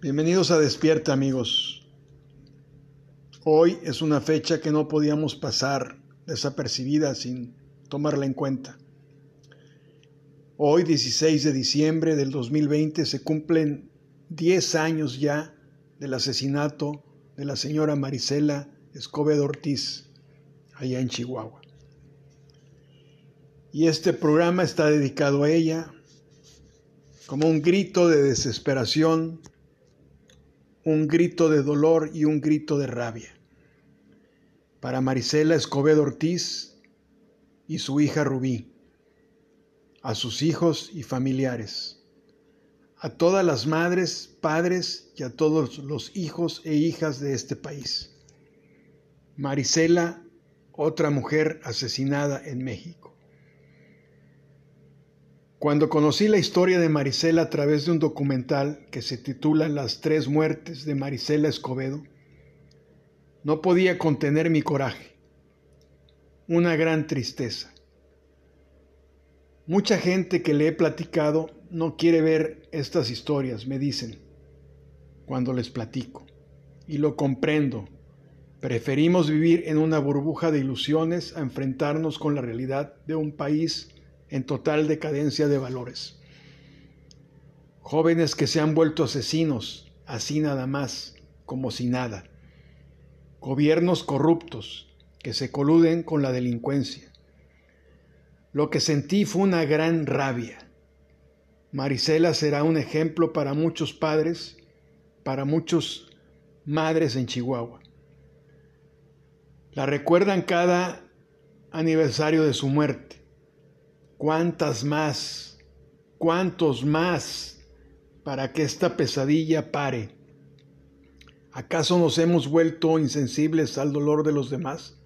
Bienvenidos a Despierta amigos. Hoy es una fecha que no podíamos pasar desapercibida sin tomarla en cuenta. Hoy, 16 de diciembre del 2020, se cumplen 10 años ya del asesinato de la señora Marisela Escobedo Ortiz, allá en Chihuahua. Y este programa está dedicado a ella como un grito de desesperación, un grito de dolor y un grito de rabia. Para Marisela Escobedo Ortiz y su hija Rubí, a sus hijos y familiares, a todas las madres, padres y a todos los hijos e hijas de este país. Marisela, otra mujer asesinada en México. Cuando conocí la historia de Marisela a través de un documental que se titula Las tres muertes de Marisela Escobedo, no podía contener mi coraje, una gran tristeza. Mucha gente que le he platicado no quiere ver estas historias, me dicen, cuando les platico. Y lo comprendo. Preferimos vivir en una burbuja de ilusiones a enfrentarnos con la realidad de un país en total decadencia de valores. Jóvenes que se han vuelto asesinos, así nada más, como si nada. Gobiernos corruptos que se coluden con la delincuencia. Lo que sentí fue una gran rabia. Marisela será un ejemplo para muchos padres, para muchos madres en Chihuahua. La recuerdan cada aniversario de su muerte ¿Cuántas más? ¿Cuántos más para que esta pesadilla pare? ¿Acaso nos hemos vuelto insensibles al dolor de los demás?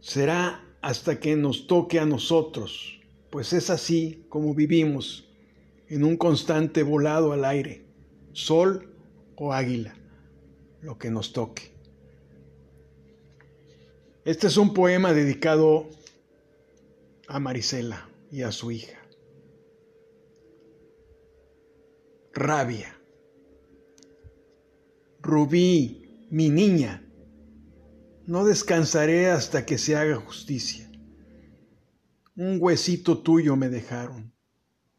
Será hasta que nos toque a nosotros, pues es así como vivimos, en un constante volado al aire, sol o águila, lo que nos toque. Este es un poema dedicado a Marisela y a su hija. Rabia. Rubí, mi niña, no descansaré hasta que se haga justicia. Un huesito tuyo me dejaron,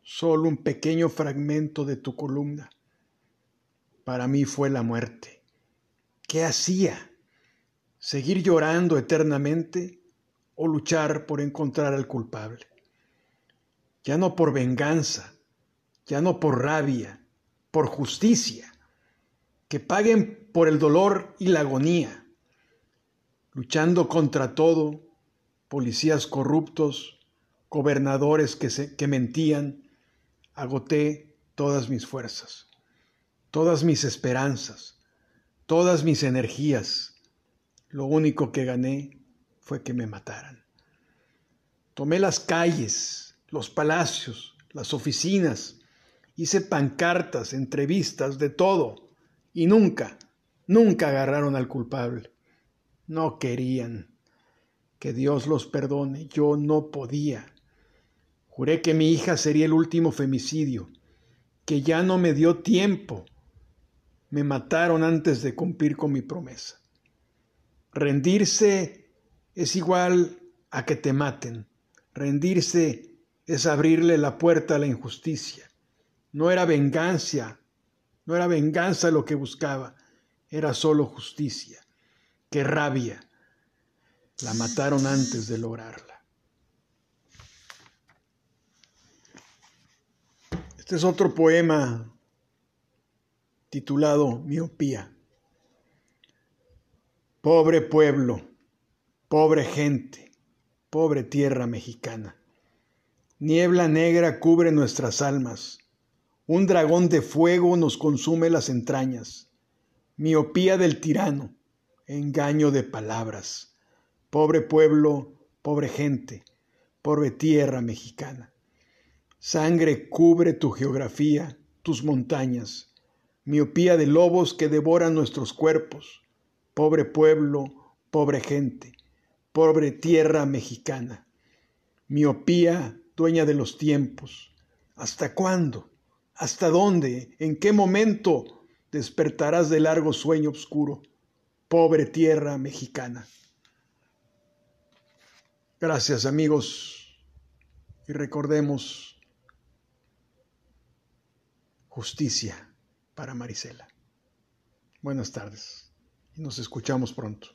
solo un pequeño fragmento de tu columna. Para mí fue la muerte. ¿Qué hacía? ¿Seguir llorando eternamente? O luchar por encontrar al culpable. Ya no por venganza, ya no por rabia, por justicia. Que paguen por el dolor y la agonía. Luchando contra todo, policías corruptos, gobernadores que, se, que mentían, agoté todas mis fuerzas, todas mis esperanzas, todas mis energías. Lo único que gané fue que me mataran. Tomé las calles, los palacios, las oficinas, hice pancartas, entrevistas, de todo, y nunca, nunca agarraron al culpable. No querían. Que Dios los perdone, yo no podía. Juré que mi hija sería el último femicidio, que ya no me dio tiempo. Me mataron antes de cumplir con mi promesa. Rendirse es igual a que te maten. Rendirse es abrirle la puerta a la injusticia. No era venganza, no era venganza lo que buscaba, era solo justicia. Qué rabia. La mataron antes de lograrla. Este es otro poema titulado Miopía. Pobre pueblo Pobre gente, pobre tierra mexicana. Niebla negra cubre nuestras almas. Un dragón de fuego nos consume las entrañas. Miopía del tirano, engaño de palabras. Pobre pueblo, pobre gente, pobre tierra mexicana. Sangre cubre tu geografía, tus montañas. Miopía de lobos que devoran nuestros cuerpos. Pobre pueblo, pobre gente pobre tierra mexicana. Miopía, dueña de los tiempos. ¿Hasta cuándo? ¿Hasta dónde? ¿En qué momento despertarás del largo sueño oscuro? Pobre tierra mexicana. Gracias amigos y recordemos justicia para Marisela. Buenas tardes y nos escuchamos pronto.